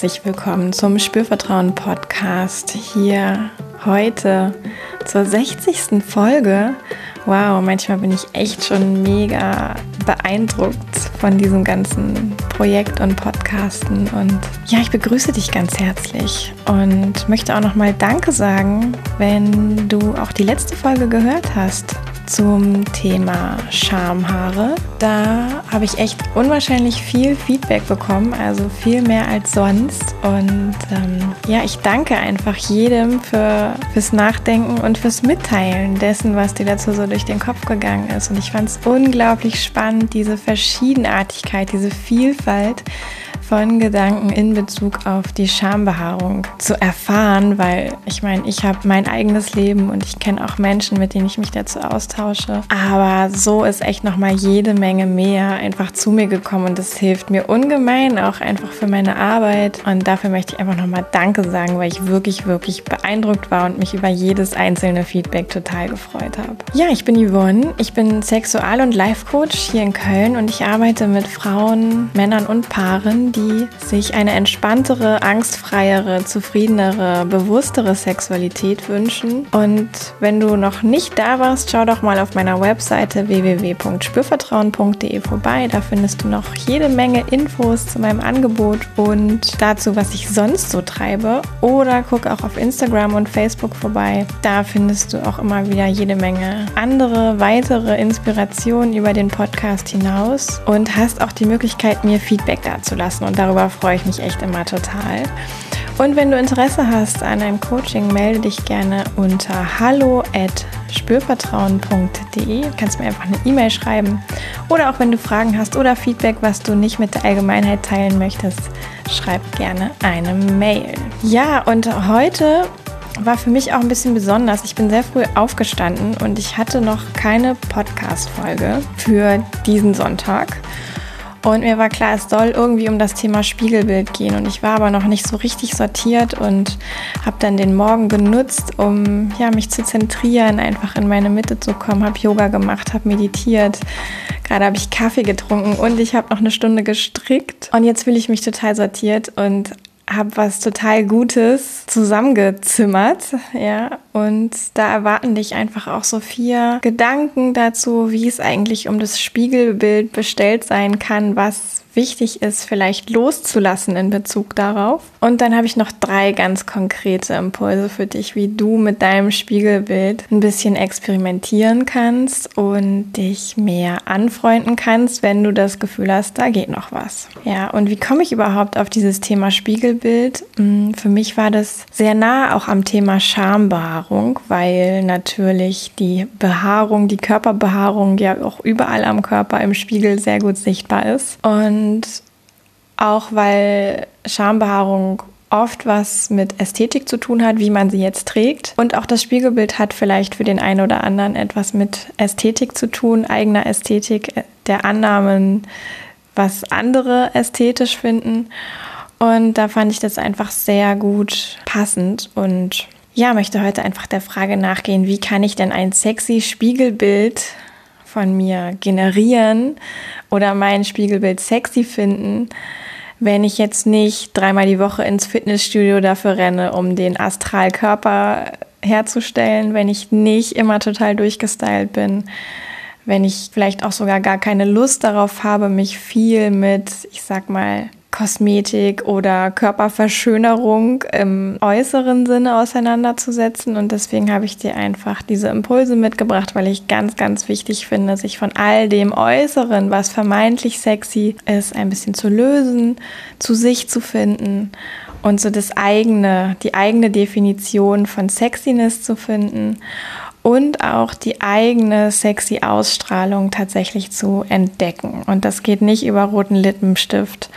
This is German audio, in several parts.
herzlich willkommen zum Spürvertrauen Podcast hier heute zur 60. Folge. Wow, manchmal bin ich echt schon mega beeindruckt von diesem ganzen Projekt und Podcasten. Und ja, ich begrüße dich ganz herzlich und möchte auch nochmal Danke sagen, wenn du auch die letzte Folge gehört hast zum Thema Schamhaare. Da habe ich echt unwahrscheinlich viel Feedback bekommen, also viel mehr als sonst. Und ähm, ja, ich danke einfach jedem für, fürs Nachdenken und fürs Mitteilen dessen, was dir dazu so durch den Kopf gegangen ist. Und ich fand es unglaublich spannend, diese Verschiedenartigkeit, diese Vielfalt von Gedanken in Bezug auf die Schambehaarung zu erfahren, weil ich meine, ich habe mein eigenes Leben und ich kenne auch Menschen, mit denen ich mich dazu austausche. Aber so ist echt noch mal jede Menge mehr einfach zu mir gekommen und das hilft mir ungemein auch einfach für meine Arbeit und dafür möchte ich einfach noch mal Danke sagen, weil ich wirklich wirklich beeindruckt war und mich über jedes einzelne Feedback total gefreut habe. Ja, ich bin Yvonne, ich bin Sexual- und Life Coach hier in Köln und ich arbeite mit Frauen, Männern und Paaren, die sich eine entspanntere, angstfreiere, zufriedenere, bewusstere Sexualität wünschen. Und wenn du noch nicht da warst, schau doch mal auf meiner Webseite www.spürvertrauen.de vorbei. Da findest du noch jede Menge Infos zu meinem Angebot und dazu, was ich sonst so treibe. Oder guck auch auf Instagram und Facebook vorbei. Da findest du auch immer wieder jede Menge andere, weitere Inspirationen über den Podcast hinaus und hast auch die Möglichkeit, mir Feedback dazulassen und darüber freue ich mich echt immer total. Und wenn du Interesse hast an einem Coaching, melde dich gerne unter hallo at spürvertrauen.de. Du kannst mir einfach eine E-Mail schreiben. Oder auch wenn du Fragen hast oder Feedback, was du nicht mit der Allgemeinheit teilen möchtest, schreib gerne eine Mail. Ja, und heute war für mich auch ein bisschen besonders. Ich bin sehr früh aufgestanden und ich hatte noch keine Podcast-Folge für diesen Sonntag. Und mir war klar, es soll irgendwie um das Thema Spiegelbild gehen. Und ich war aber noch nicht so richtig sortiert und habe dann den Morgen genutzt, um ja, mich zu zentrieren, einfach in meine Mitte zu kommen. Habe Yoga gemacht, habe meditiert. Gerade habe ich Kaffee getrunken und ich habe noch eine Stunde gestrickt. Und jetzt fühle ich mich total sortiert und habe was total Gutes zusammengezimmert, ja, und da erwarten dich einfach auch so vier Gedanken dazu, wie es eigentlich um das Spiegelbild bestellt sein kann, was wichtig ist, vielleicht loszulassen in Bezug darauf. Und dann habe ich noch drei ganz konkrete Impulse für dich, wie du mit deinem Spiegelbild ein bisschen experimentieren kannst und dich mehr anfreunden kannst, wenn du das Gefühl hast, da geht noch was. Ja, und wie komme ich überhaupt auf dieses Thema Spiegelbild? Hm, für mich war das sehr nah auch am Thema Schambehaarung, weil natürlich die Behaarung, die Körperbehaarung ja auch überall am Körper im Spiegel sehr gut sichtbar ist. Und und auch weil Schambehaarung oft was mit Ästhetik zu tun hat, wie man sie jetzt trägt. Und auch das Spiegelbild hat vielleicht für den einen oder anderen etwas mit Ästhetik zu tun, eigener Ästhetik, äh, der Annahmen, was andere ästhetisch finden. Und da fand ich das einfach sehr gut passend und ja, möchte heute einfach der Frage nachgehen, wie kann ich denn ein sexy Spiegelbild von mir generieren oder mein Spiegelbild sexy finden, wenn ich jetzt nicht dreimal die Woche ins Fitnessstudio dafür renne, um den Astralkörper herzustellen, wenn ich nicht immer total durchgestylt bin, wenn ich vielleicht auch sogar gar keine Lust darauf habe, mich viel mit, ich sag mal, Kosmetik oder Körperverschönerung im äußeren Sinne auseinanderzusetzen. Und deswegen habe ich dir einfach diese Impulse mitgebracht, weil ich ganz, ganz wichtig finde, sich von all dem Äußeren, was vermeintlich sexy ist, ein bisschen zu lösen, zu sich zu finden und so das eigene, die eigene Definition von Sexiness zu finden und auch die eigene sexy Ausstrahlung tatsächlich zu entdecken. Und das geht nicht über roten Lippenstift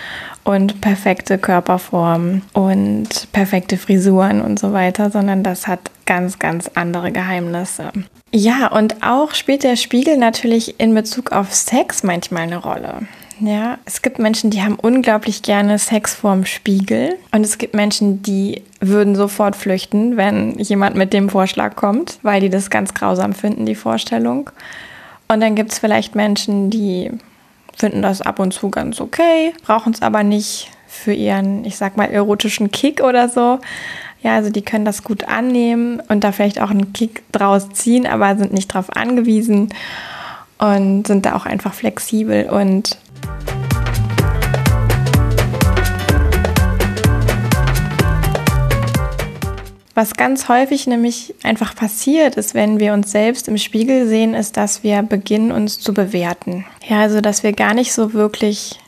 und perfekte Körperformen und perfekte Frisuren und so weiter, sondern das hat ganz, ganz andere Geheimnisse. Ja, und auch spielt der Spiegel natürlich in Bezug auf Sex manchmal eine Rolle. Ja, es gibt Menschen, die haben unglaublich gerne Sex vorm Spiegel und es gibt Menschen, die würden sofort flüchten, wenn jemand mit dem Vorschlag kommt, weil die das ganz grausam finden, die Vorstellung. Und dann gibt es vielleicht Menschen, die finden das ab und zu ganz okay, brauchen es aber nicht für ihren, ich sag mal, erotischen Kick oder so. Ja, also die können das gut annehmen und da vielleicht auch einen Kick draus ziehen, aber sind nicht darauf angewiesen und sind da auch einfach flexibel und Was ganz häufig nämlich einfach passiert ist, wenn wir uns selbst im Spiegel sehen, ist, dass wir beginnen, uns zu bewerten. Ja, also dass wir gar nicht so wirklich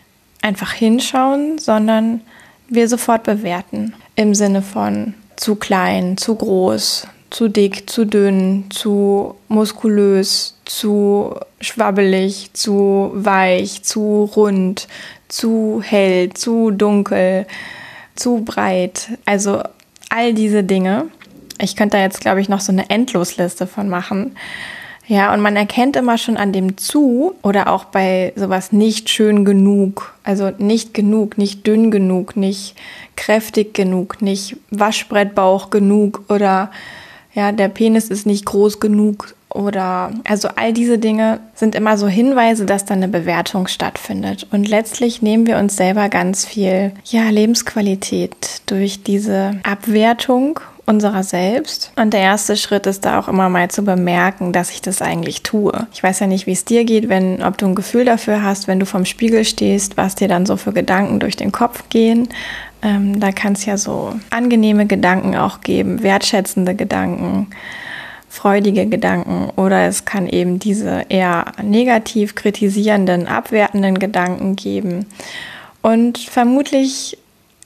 einfach hinschauen, sondern wir sofort bewerten. Im Sinne von zu klein, zu groß, zu dick, zu dünn, zu muskulös, zu schwabbelig, zu weich, zu rund, zu hell, zu dunkel, zu breit. Also all diese Dinge. Ich könnte da jetzt, glaube ich, noch so eine Endlosliste von machen. Ja, und man erkennt immer schon an dem zu oder auch bei sowas nicht schön genug, also nicht genug, nicht dünn genug, nicht kräftig genug, nicht Waschbrettbauch genug oder ja, der Penis ist nicht groß genug oder also all diese Dinge sind immer so Hinweise, dass da eine Bewertung stattfindet. Und letztlich nehmen wir uns selber ganz viel ja, Lebensqualität durch diese Abwertung unserer selbst. Und der erste Schritt ist da auch immer mal zu bemerken, dass ich das eigentlich tue. Ich weiß ja nicht, wie es dir geht, wenn, ob du ein Gefühl dafür hast, wenn du vom Spiegel stehst, was dir dann so für Gedanken durch den Kopf gehen. Ähm, da kann es ja so angenehme Gedanken auch geben, wertschätzende Gedanken, freudige Gedanken oder es kann eben diese eher negativ kritisierenden, abwertenden Gedanken geben. Und vermutlich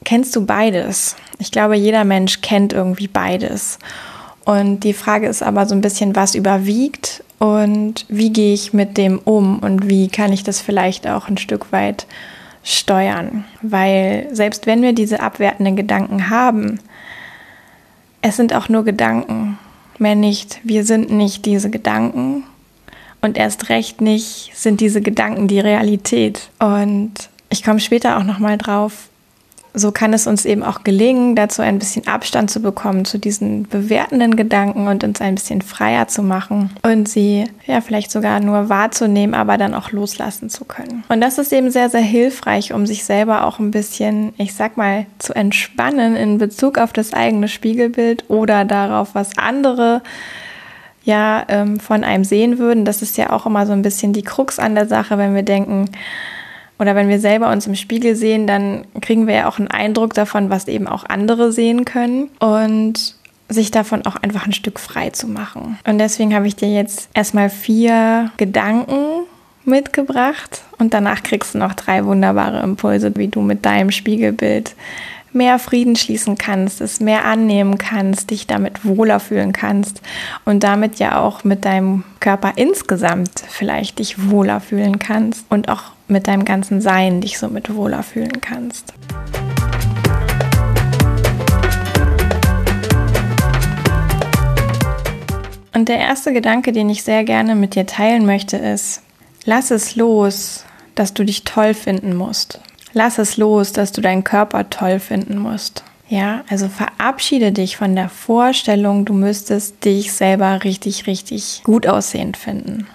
kennst du beides. Ich glaube, jeder Mensch kennt irgendwie beides. Und die Frage ist aber so ein bisschen, was überwiegt und wie gehe ich mit dem um und wie kann ich das vielleicht auch ein Stück weit steuern. Weil selbst wenn wir diese abwertenden Gedanken haben, es sind auch nur Gedanken, mehr nicht. Wir sind nicht diese Gedanken und erst recht nicht sind diese Gedanken die Realität. Und ich komme später auch noch mal drauf, so kann es uns eben auch gelingen, dazu ein bisschen Abstand zu bekommen zu diesen bewertenden Gedanken und uns ein bisschen freier zu machen und sie ja vielleicht sogar nur wahrzunehmen, aber dann auch loslassen zu können. Und das ist eben sehr, sehr hilfreich, um sich selber auch ein bisschen, ich sag mal, zu entspannen in Bezug auf das eigene Spiegelbild oder darauf, was andere ja ähm, von einem sehen würden. Das ist ja auch immer so ein bisschen die Krux an der Sache, wenn wir denken, oder wenn wir selber uns im Spiegel sehen, dann kriegen wir ja auch einen Eindruck davon, was eben auch andere sehen können und sich davon auch einfach ein Stück frei zu machen. Und deswegen habe ich dir jetzt erstmal vier Gedanken mitgebracht und danach kriegst du noch drei wunderbare Impulse, wie du mit deinem Spiegelbild mehr Frieden schließen kannst, es mehr annehmen kannst, dich damit wohler fühlen kannst und damit ja auch mit deinem Körper insgesamt vielleicht dich wohler fühlen kannst und auch mit deinem ganzen Sein dich somit wohler fühlen kannst. Und der erste Gedanke, den ich sehr gerne mit dir teilen möchte, ist, lass es los, dass du dich toll finden musst. Lass es los, dass du deinen Körper toll finden musst. Ja, also verabschiede dich von der Vorstellung, du müsstest dich selber richtig, richtig gut aussehend finden.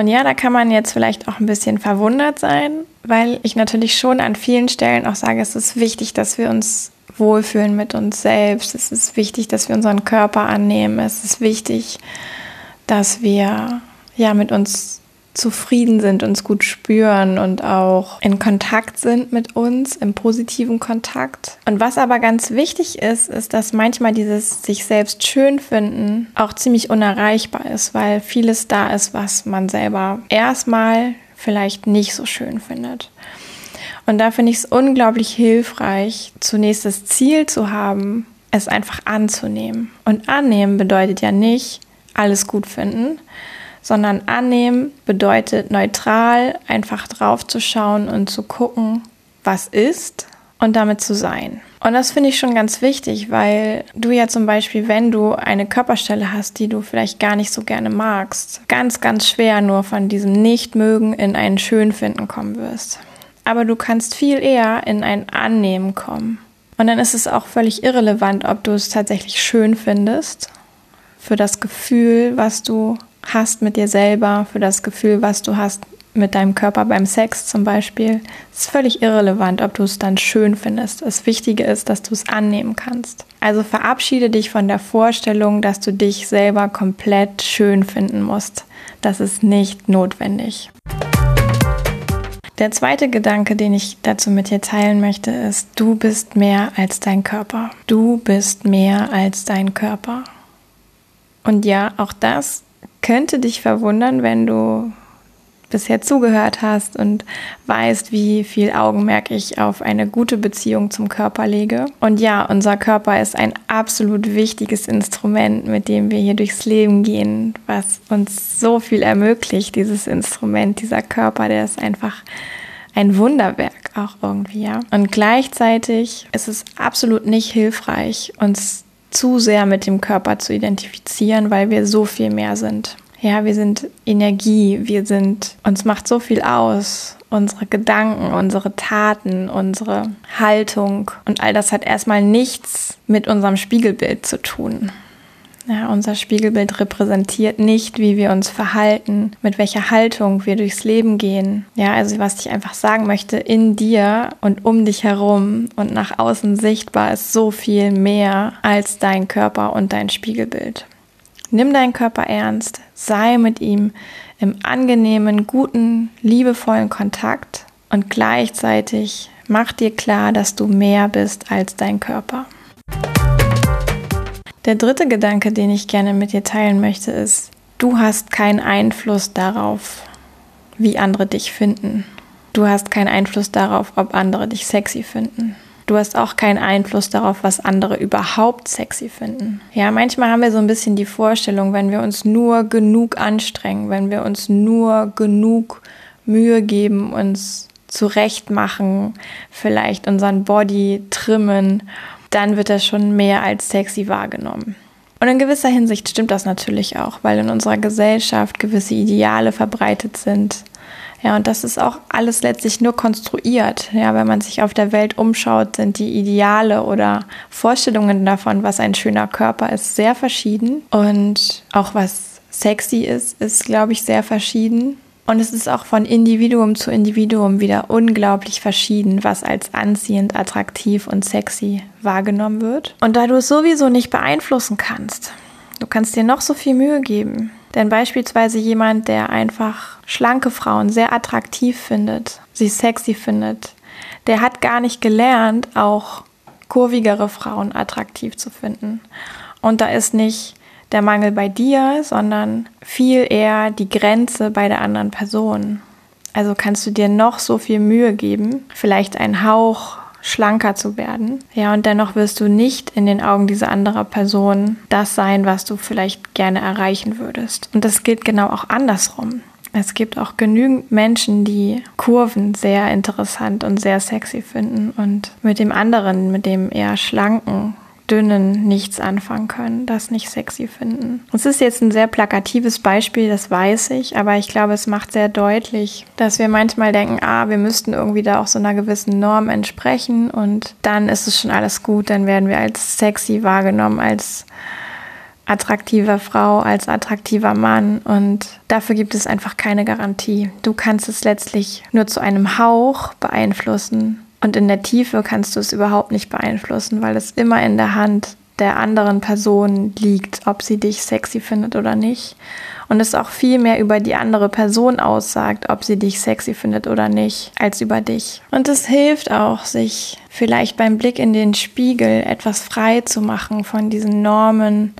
Und ja, da kann man jetzt vielleicht auch ein bisschen verwundert sein, weil ich natürlich schon an vielen Stellen auch sage, es ist wichtig, dass wir uns wohlfühlen mit uns selbst. Es ist wichtig, dass wir unseren Körper annehmen. Es ist wichtig, dass wir ja mit uns zufrieden sind, uns gut spüren und auch in Kontakt sind mit uns, im positiven Kontakt. Und was aber ganz wichtig ist, ist, dass manchmal dieses sich selbst schön finden auch ziemlich unerreichbar ist, weil vieles da ist, was man selber erstmal vielleicht nicht so schön findet. Und da finde ich es unglaublich hilfreich, zunächst das Ziel zu haben, es einfach anzunehmen. Und annehmen bedeutet ja nicht alles gut finden, sondern annehmen bedeutet neutral einfach drauf zu schauen und zu gucken, was ist und damit zu sein. Und das finde ich schon ganz wichtig, weil du ja zum Beispiel, wenn du eine Körperstelle hast, die du vielleicht gar nicht so gerne magst, ganz, ganz schwer nur von diesem Nichtmögen in ein Schönfinden kommen wirst. Aber du kannst viel eher in ein Annehmen kommen. Und dann ist es auch völlig irrelevant, ob du es tatsächlich schön findest, für das Gefühl, was du hast mit dir selber, für das Gefühl, was du hast mit deinem Körper beim Sex zum Beispiel. Ist völlig irrelevant, ob du es dann schön findest. Das Wichtige ist, dass du es annehmen kannst. Also verabschiede dich von der Vorstellung, dass du dich selber komplett schön finden musst. Das ist nicht notwendig. Der zweite Gedanke, den ich dazu mit dir teilen möchte, ist, du bist mehr als dein Körper. Du bist mehr als dein Körper. Und ja, auch das könnte dich verwundern, wenn du bisher zugehört hast und weißt, wie viel Augenmerk ich auf eine gute Beziehung zum Körper lege. Und ja, unser Körper ist ein absolut wichtiges Instrument, mit dem wir hier durchs Leben gehen, was uns so viel ermöglicht, dieses Instrument, dieser Körper, der ist einfach ein Wunderwerk auch irgendwie, ja. Und gleichzeitig ist es absolut nicht hilfreich, uns zu sehr mit dem Körper zu identifizieren, weil wir so viel mehr sind. Ja, wir sind Energie, wir sind, uns macht so viel aus. Unsere Gedanken, unsere Taten, unsere Haltung und all das hat erstmal nichts mit unserem Spiegelbild zu tun. Ja, unser Spiegelbild repräsentiert nicht, wie wir uns verhalten, mit welcher Haltung wir durchs Leben gehen. Ja, also was ich einfach sagen möchte, in dir und um dich herum und nach außen sichtbar ist so viel mehr als dein Körper und dein Spiegelbild. Nimm deinen Körper ernst, sei mit ihm im angenehmen, guten, liebevollen Kontakt und gleichzeitig mach dir klar, dass du mehr bist als dein Körper. Der dritte Gedanke, den ich gerne mit dir teilen möchte, ist, du hast keinen Einfluss darauf, wie andere dich finden. Du hast keinen Einfluss darauf, ob andere dich sexy finden. Du hast auch keinen Einfluss darauf, was andere überhaupt sexy finden. Ja, manchmal haben wir so ein bisschen die Vorstellung, wenn wir uns nur genug anstrengen, wenn wir uns nur genug Mühe geben, uns zurecht machen, vielleicht unseren Body trimmen, dann wird das schon mehr als sexy wahrgenommen. Und in gewisser Hinsicht stimmt das natürlich auch, weil in unserer Gesellschaft gewisse Ideale verbreitet sind, ja, und das ist auch alles letztlich nur konstruiert. Ja, wenn man sich auf der Welt umschaut, sind die Ideale oder Vorstellungen davon, was ein schöner Körper ist, sehr verschieden. Und auch was sexy ist, ist, glaube ich, sehr verschieden. Und es ist auch von Individuum zu Individuum wieder unglaublich verschieden, was als anziehend, attraktiv und sexy wahrgenommen wird. Und da du es sowieso nicht beeinflussen kannst, du kannst dir noch so viel Mühe geben, denn beispielsweise jemand, der einfach schlanke Frauen sehr attraktiv findet, sie sexy findet, der hat gar nicht gelernt, auch kurvigere Frauen attraktiv zu finden. Und da ist nicht der Mangel bei dir, sondern viel eher die Grenze bei der anderen Person. Also kannst du dir noch so viel Mühe geben, vielleicht ein Hauch schlanker zu werden. Ja, und dennoch wirst du nicht in den Augen dieser anderen Person das sein, was du vielleicht gerne erreichen würdest. Und das gilt genau auch andersrum. Es gibt auch genügend Menschen, die Kurven sehr interessant und sehr sexy finden und mit dem anderen, mit dem eher schlanken, dünnen nichts anfangen können, das nicht sexy finden. Es ist jetzt ein sehr plakatives Beispiel, das weiß ich, aber ich glaube, es macht sehr deutlich, dass wir manchmal denken, ah, wir müssten irgendwie da auch so einer gewissen Norm entsprechen und dann ist es schon alles gut, dann werden wir als sexy wahrgenommen, als attraktiver Frau, als attraktiver Mann und dafür gibt es einfach keine Garantie. Du kannst es letztlich nur zu einem Hauch beeinflussen und in der Tiefe kannst du es überhaupt nicht beeinflussen, weil es immer in der Hand der anderen Person liegt, ob sie dich sexy findet oder nicht. Und es auch viel mehr über die andere Person aussagt, ob sie dich sexy findet oder nicht, als über dich. Und es hilft auch, sich vielleicht beim Blick in den Spiegel etwas frei zu machen von diesen Normen,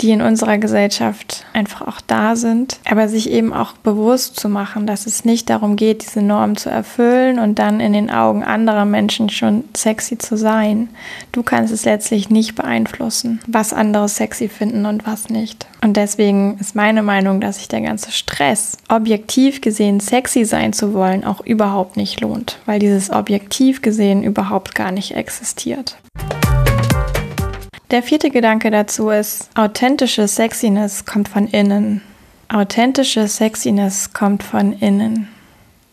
die in unserer Gesellschaft einfach auch da sind, aber sich eben auch bewusst zu machen, dass es nicht darum geht, diese Norm zu erfüllen und dann in den Augen anderer Menschen schon sexy zu sein. Du kannst es letztlich nicht beeinflussen, was andere sexy finden und was nicht. Und deswegen ist meine Meinung, dass sich der ganze Stress, objektiv gesehen sexy sein zu wollen, auch überhaupt nicht lohnt, weil dieses objektiv gesehen überhaupt gar nicht existiert. Der vierte Gedanke dazu ist, authentische Sexiness kommt von innen. Authentische Sexiness kommt von innen.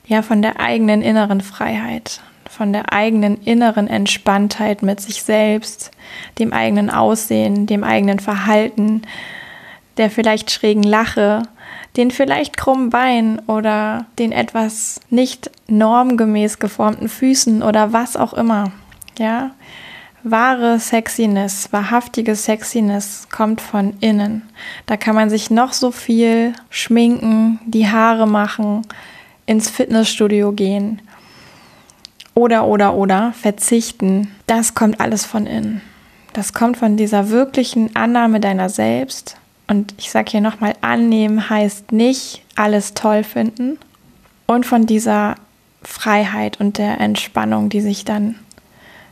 Ja, von der eigenen inneren Freiheit, von der eigenen inneren Entspanntheit mit sich selbst, dem eigenen Aussehen, dem eigenen Verhalten, der vielleicht schrägen Lache, den vielleicht krummen Beinen oder den etwas nicht normgemäß geformten Füßen oder was auch immer. Ja, wahre Sexiness, wahrhaftige Sexiness kommt von innen. Da kann man sich noch so viel schminken, die Haare machen, ins Fitnessstudio gehen oder oder oder verzichten. Das kommt alles von innen. Das kommt von dieser wirklichen Annahme deiner selbst. Und ich sage hier nochmal, annehmen heißt nicht alles toll finden. Und von dieser Freiheit und der Entspannung, die sich dann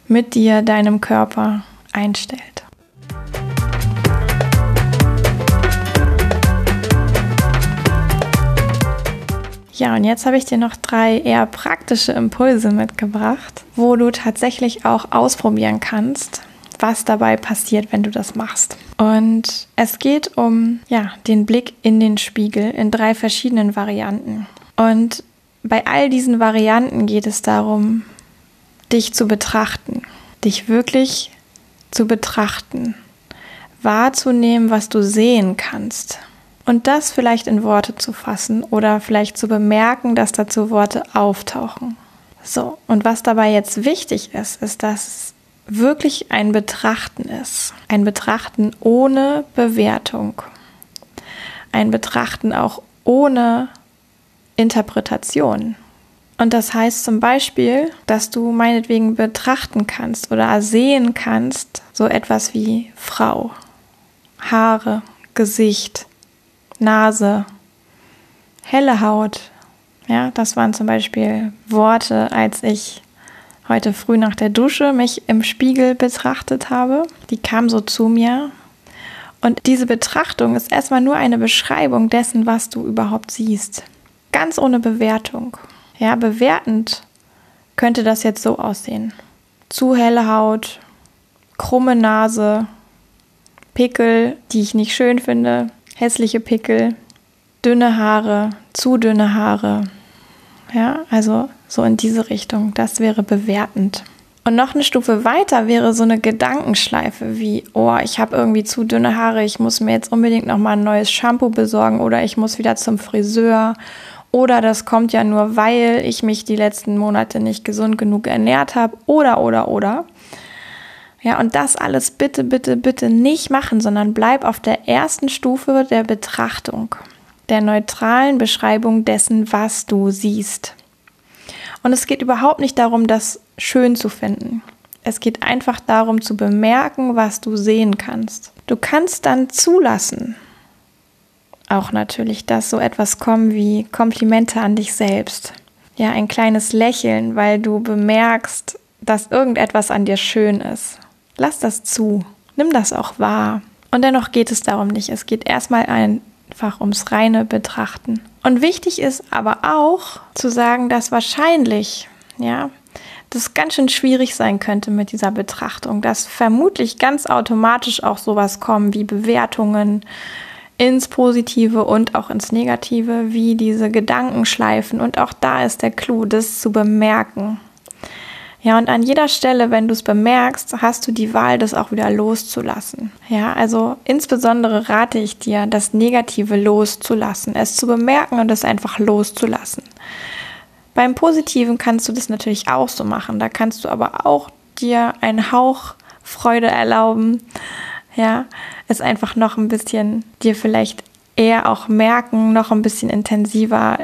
mit dir, deinem Körper einstellt. Ja, und jetzt habe ich dir noch drei eher praktische Impulse mitgebracht, wo du tatsächlich auch ausprobieren kannst, was dabei passiert, wenn du das machst. Und es geht um ja, den Blick in den Spiegel in drei verschiedenen Varianten. Und bei all diesen Varianten geht es darum, dich zu betrachten, dich wirklich zu betrachten, wahrzunehmen, was du sehen kannst. Und das vielleicht in Worte zu fassen oder vielleicht zu bemerken, dass dazu Worte auftauchen. So, und was dabei jetzt wichtig ist, ist, dass wirklich ein Betrachten ist. Ein Betrachten ohne Bewertung. Ein Betrachten auch ohne Interpretation. Und das heißt zum Beispiel, dass du meinetwegen betrachten kannst oder sehen kannst, so etwas wie Frau, Haare, Gesicht, Nase, helle Haut. Ja, das waren zum Beispiel Worte, als ich heute früh nach der Dusche mich im Spiegel betrachtet habe. Die kam so zu mir. Und diese Betrachtung ist erstmal nur eine Beschreibung dessen, was du überhaupt siehst. Ganz ohne Bewertung. Ja, bewertend könnte das jetzt so aussehen. Zu helle Haut, krumme Nase, Pickel, die ich nicht schön finde, hässliche Pickel, dünne Haare, zu dünne Haare. Ja, also so in diese Richtung. Das wäre bewertend. Und noch eine Stufe weiter wäre so eine Gedankenschleife wie, oh, ich habe irgendwie zu dünne Haare, ich muss mir jetzt unbedingt nochmal ein neues Shampoo besorgen oder ich muss wieder zum Friseur oder das kommt ja nur, weil ich mich die letzten Monate nicht gesund genug ernährt habe. Oder, oder, oder. Ja, und das alles bitte, bitte, bitte nicht machen, sondern bleib auf der ersten Stufe der Betrachtung, der neutralen Beschreibung dessen, was du siehst. Und es geht überhaupt nicht darum, das schön zu finden. Es geht einfach darum zu bemerken, was du sehen kannst. Du kannst dann zulassen, auch natürlich, dass so etwas kommen wie Komplimente an dich selbst. Ja, ein kleines Lächeln, weil du bemerkst, dass irgendetwas an dir schön ist. Lass das zu. Nimm das auch wahr. Und dennoch geht es darum nicht. Es geht erstmal einfach ums reine Betrachten. Und wichtig ist aber auch zu sagen, dass wahrscheinlich, ja, das ganz schön schwierig sein könnte mit dieser Betrachtung, dass vermutlich ganz automatisch auch sowas kommen wie Bewertungen, ins Positive und auch ins Negative, wie diese Gedanken schleifen. Und auch da ist der Clou, das zu bemerken. Ja, und an jeder Stelle, wenn du es bemerkst, hast du die Wahl, das auch wieder loszulassen. Ja, also insbesondere rate ich dir, das Negative loszulassen, es zu bemerken und es einfach loszulassen. Beim Positiven kannst du das natürlich auch so machen. Da kannst du aber auch dir einen Hauch Freude erlauben ja, es einfach noch ein bisschen dir vielleicht eher auch merken, noch ein bisschen intensiver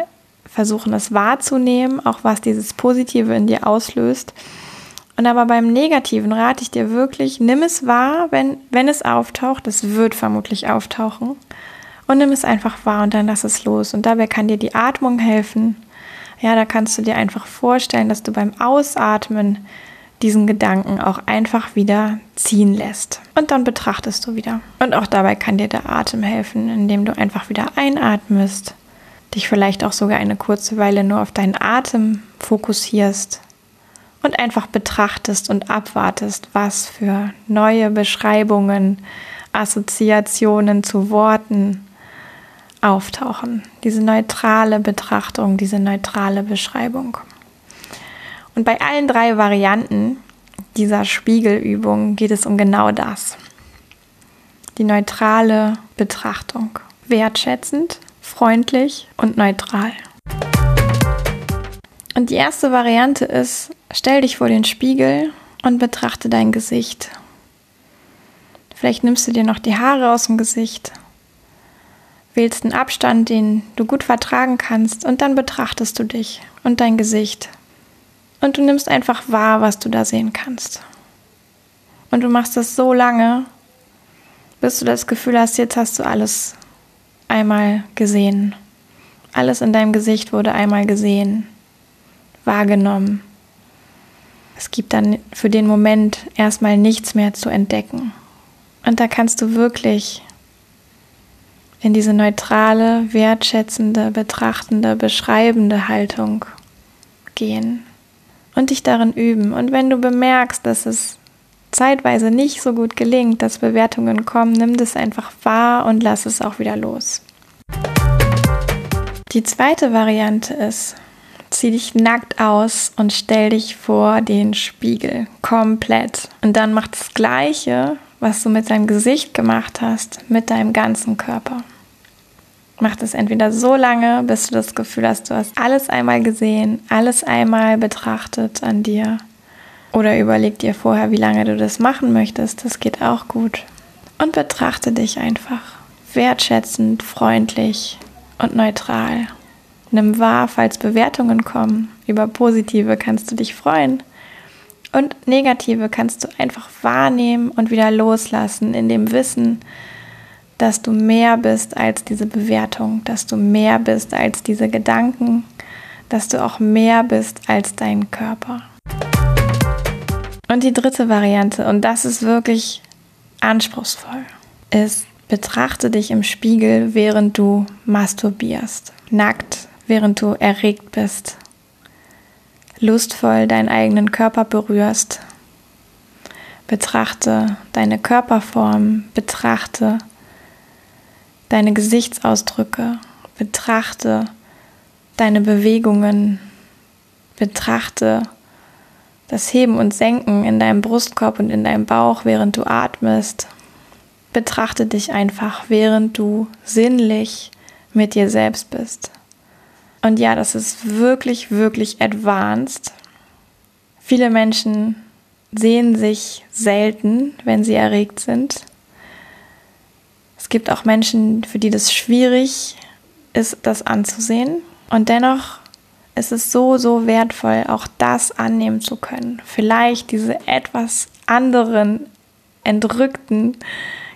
versuchen, es wahrzunehmen, auch was dieses Positive in dir auslöst. Und aber beim Negativen rate ich dir wirklich, nimm es wahr, wenn, wenn es auftaucht, es wird vermutlich auftauchen. Und nimm es einfach wahr und dann lass es los. Und dabei kann dir die Atmung helfen. Ja, da kannst du dir einfach vorstellen, dass du beim Ausatmen diesen Gedanken auch einfach wieder ziehen lässt. Und dann betrachtest du wieder. Und auch dabei kann dir der Atem helfen, indem du einfach wieder einatmest, dich vielleicht auch sogar eine kurze Weile nur auf deinen Atem fokussierst und einfach betrachtest und abwartest, was für neue Beschreibungen, Assoziationen zu Worten auftauchen. Diese neutrale Betrachtung, diese neutrale Beschreibung. Und bei allen drei Varianten dieser Spiegelübung geht es um genau das. Die neutrale Betrachtung. Wertschätzend, freundlich und neutral. Und die erste Variante ist, stell dich vor den Spiegel und betrachte dein Gesicht. Vielleicht nimmst du dir noch die Haare aus dem Gesicht, wählst einen Abstand, den du gut vertragen kannst und dann betrachtest du dich und dein Gesicht. Und du nimmst einfach wahr, was du da sehen kannst. Und du machst das so lange, bis du das Gefühl hast, jetzt hast du alles einmal gesehen. Alles in deinem Gesicht wurde einmal gesehen, wahrgenommen. Es gibt dann für den Moment erstmal nichts mehr zu entdecken. Und da kannst du wirklich in diese neutrale, wertschätzende, betrachtende, beschreibende Haltung gehen und dich darin üben. Und wenn du bemerkst, dass es zeitweise nicht so gut gelingt, dass Bewertungen kommen, nimm das einfach wahr und lass es auch wieder los. Die zweite Variante ist, zieh dich nackt aus und stell dich vor den Spiegel komplett. Und dann mach das Gleiche, was du mit deinem Gesicht gemacht hast, mit deinem ganzen Körper. Mach das entweder so lange, bis du das Gefühl hast, du hast alles einmal gesehen, alles einmal betrachtet an dir oder überleg dir vorher, wie lange du das machen möchtest. Das geht auch gut. Und betrachte dich einfach wertschätzend, freundlich und neutral. Nimm wahr, falls Bewertungen kommen. Über positive kannst du dich freuen. Und negative kannst du einfach wahrnehmen und wieder loslassen in dem Wissen, dass du mehr bist als diese Bewertung, dass du mehr bist als diese Gedanken, dass du auch mehr bist als dein Körper. Und die dritte Variante, und das ist wirklich anspruchsvoll, ist, betrachte dich im Spiegel, während du masturbierst. Nackt, während du erregt bist. Lustvoll deinen eigenen Körper berührst. Betrachte deine Körperform, betrachte deine Gesichtsausdrücke, betrachte deine Bewegungen, betrachte das Heben und Senken in deinem Brustkorb und in deinem Bauch, während du atmest. Betrachte dich einfach, während du sinnlich mit dir selbst bist. Und ja, das ist wirklich, wirklich advanced. Viele Menschen sehen sich selten, wenn sie erregt sind. Es gibt auch Menschen, für die das schwierig ist, das anzusehen. Und dennoch es ist so, so wertvoll, auch das annehmen zu können. Vielleicht diese etwas anderen, entrückten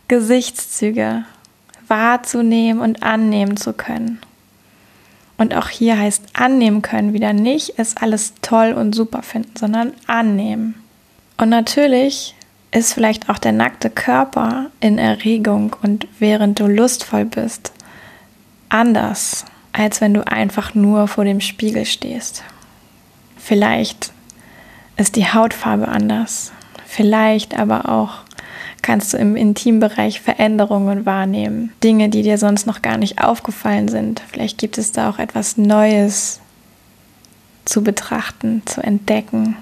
Gesichtszüge wahrzunehmen und annehmen zu können. Und auch hier heißt annehmen können wieder nicht, es alles toll und super finden, sondern annehmen. Und natürlich ist vielleicht auch der nackte Körper in Erregung und während du lustvoll bist anders als wenn du einfach nur vor dem Spiegel stehst. Vielleicht ist die Hautfarbe anders. Vielleicht aber auch kannst du im Intimbereich Veränderungen wahrnehmen. Dinge, die dir sonst noch gar nicht aufgefallen sind. Vielleicht gibt es da auch etwas Neues zu betrachten, zu entdecken.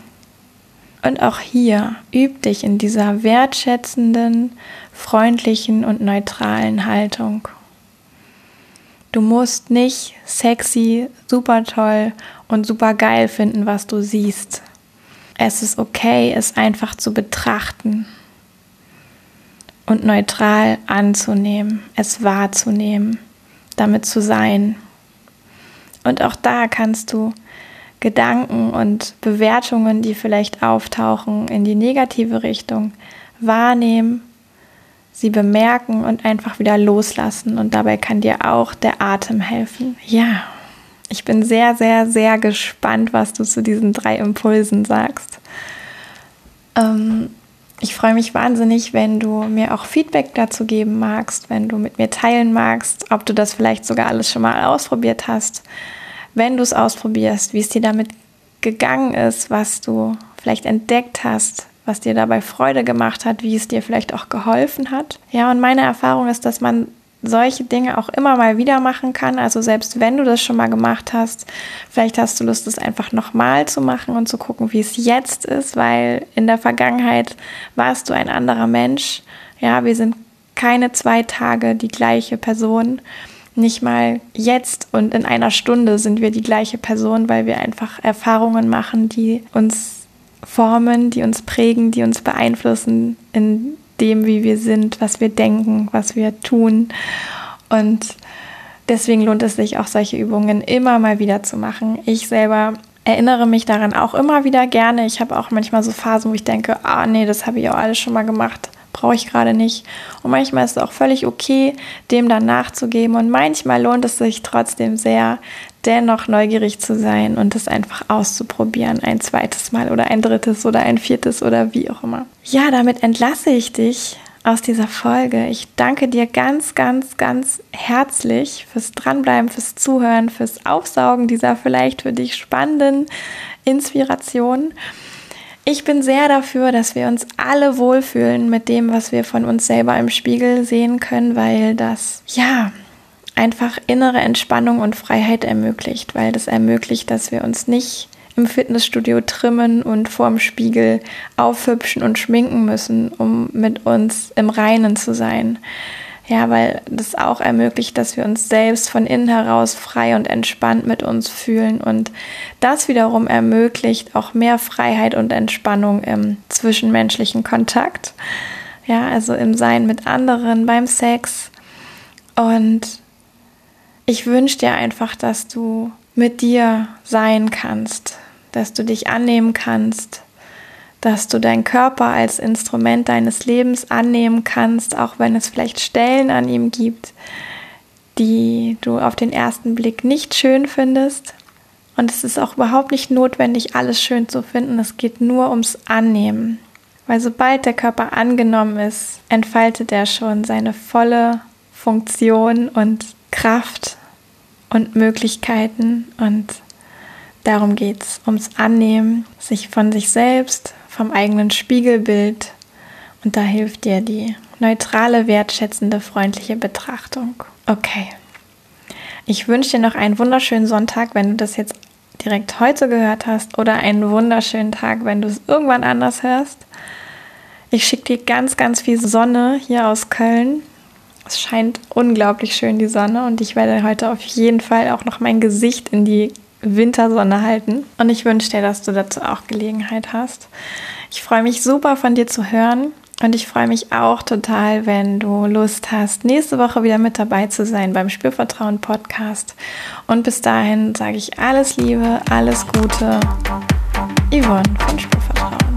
Und auch hier üb dich in dieser wertschätzenden, freundlichen und neutralen Haltung Du musst nicht sexy, super toll und super geil finden, was du siehst. Es ist okay, es einfach zu betrachten und neutral anzunehmen, es wahrzunehmen, damit zu sein. Und auch da kannst du Gedanken und Bewertungen, die vielleicht auftauchen, in die negative Richtung wahrnehmen sie bemerken und einfach wieder loslassen. Und dabei kann dir auch der Atem helfen. Ja, ich bin sehr, sehr, sehr gespannt, was du zu diesen drei Impulsen sagst. Ähm, ich freue mich wahnsinnig, wenn du mir auch Feedback dazu geben magst, wenn du mit mir teilen magst, ob du das vielleicht sogar alles schon mal ausprobiert hast. Wenn du es ausprobierst, wie es dir damit gegangen ist, was du vielleicht entdeckt hast, was dir dabei Freude gemacht hat, wie es dir vielleicht auch geholfen hat. Ja, und meine Erfahrung ist, dass man solche Dinge auch immer mal wieder machen kann. Also selbst wenn du das schon mal gemacht hast, vielleicht hast du Lust, es einfach nochmal zu machen und zu gucken, wie es jetzt ist, weil in der Vergangenheit warst du ein anderer Mensch. Ja, wir sind keine zwei Tage die gleiche Person. Nicht mal jetzt und in einer Stunde sind wir die gleiche Person, weil wir einfach Erfahrungen machen, die uns formen, die uns prägen, die uns beeinflussen in dem, wie wir sind, was wir denken, was wir tun. Und deswegen lohnt es sich auch solche Übungen immer mal wieder zu machen. Ich selber erinnere mich daran auch immer wieder gerne. Ich habe auch manchmal so Phasen, wo ich denke, ah nee, das habe ich auch alles schon mal gemacht brauche ich gerade nicht. Und manchmal ist es auch völlig okay, dem dann nachzugeben. Und manchmal lohnt es sich trotzdem sehr, dennoch neugierig zu sein und es einfach auszuprobieren. Ein zweites Mal oder ein drittes oder ein viertes oder wie auch immer. Ja, damit entlasse ich dich aus dieser Folge. Ich danke dir ganz, ganz, ganz herzlich fürs Dranbleiben, fürs Zuhören, fürs Aufsaugen dieser vielleicht für dich spannenden Inspiration. Ich bin sehr dafür, dass wir uns alle wohlfühlen mit dem, was wir von uns selber im Spiegel sehen können, weil das, ja, einfach innere Entspannung und Freiheit ermöglicht, weil das ermöglicht, dass wir uns nicht im Fitnessstudio trimmen und vorm Spiegel aufhübschen und schminken müssen, um mit uns im Reinen zu sein. Ja, weil das auch ermöglicht, dass wir uns selbst von innen heraus frei und entspannt mit uns fühlen. Und das wiederum ermöglicht auch mehr Freiheit und Entspannung im zwischenmenschlichen Kontakt. Ja, also im Sein mit anderen, beim Sex. Und ich wünsche dir einfach, dass du mit dir sein kannst, dass du dich annehmen kannst, dass du deinen Körper als Instrument deines Lebens annehmen kannst, auch wenn es vielleicht Stellen an ihm gibt, die du auf den ersten Blick nicht schön findest. Und es ist auch überhaupt nicht notwendig, alles schön zu finden. Es geht nur ums Annehmen. Weil sobald der Körper angenommen ist, entfaltet er schon seine volle Funktion und Kraft und Möglichkeiten. Und darum geht es, ums Annehmen, sich von sich selbst, vom eigenen Spiegelbild und da hilft dir die neutrale, wertschätzende, freundliche Betrachtung. Okay. Ich wünsche dir noch einen wunderschönen Sonntag, wenn du das jetzt direkt heute gehört hast oder einen wunderschönen Tag, wenn du es irgendwann anders hörst. Ich schicke dir ganz, ganz viel Sonne hier aus Köln. Es scheint unglaublich schön die Sonne und ich werde heute auf jeden Fall auch noch mein Gesicht in die Wintersonne halten. Und ich wünsche dir, dass du dazu auch Gelegenheit hast. Ich freue mich super von dir zu hören. Und ich freue mich auch total, wenn du Lust hast, nächste Woche wieder mit dabei zu sein beim Spürvertrauen Podcast. Und bis dahin sage ich alles Liebe, alles Gute. Yvonne von Spürvertrauen.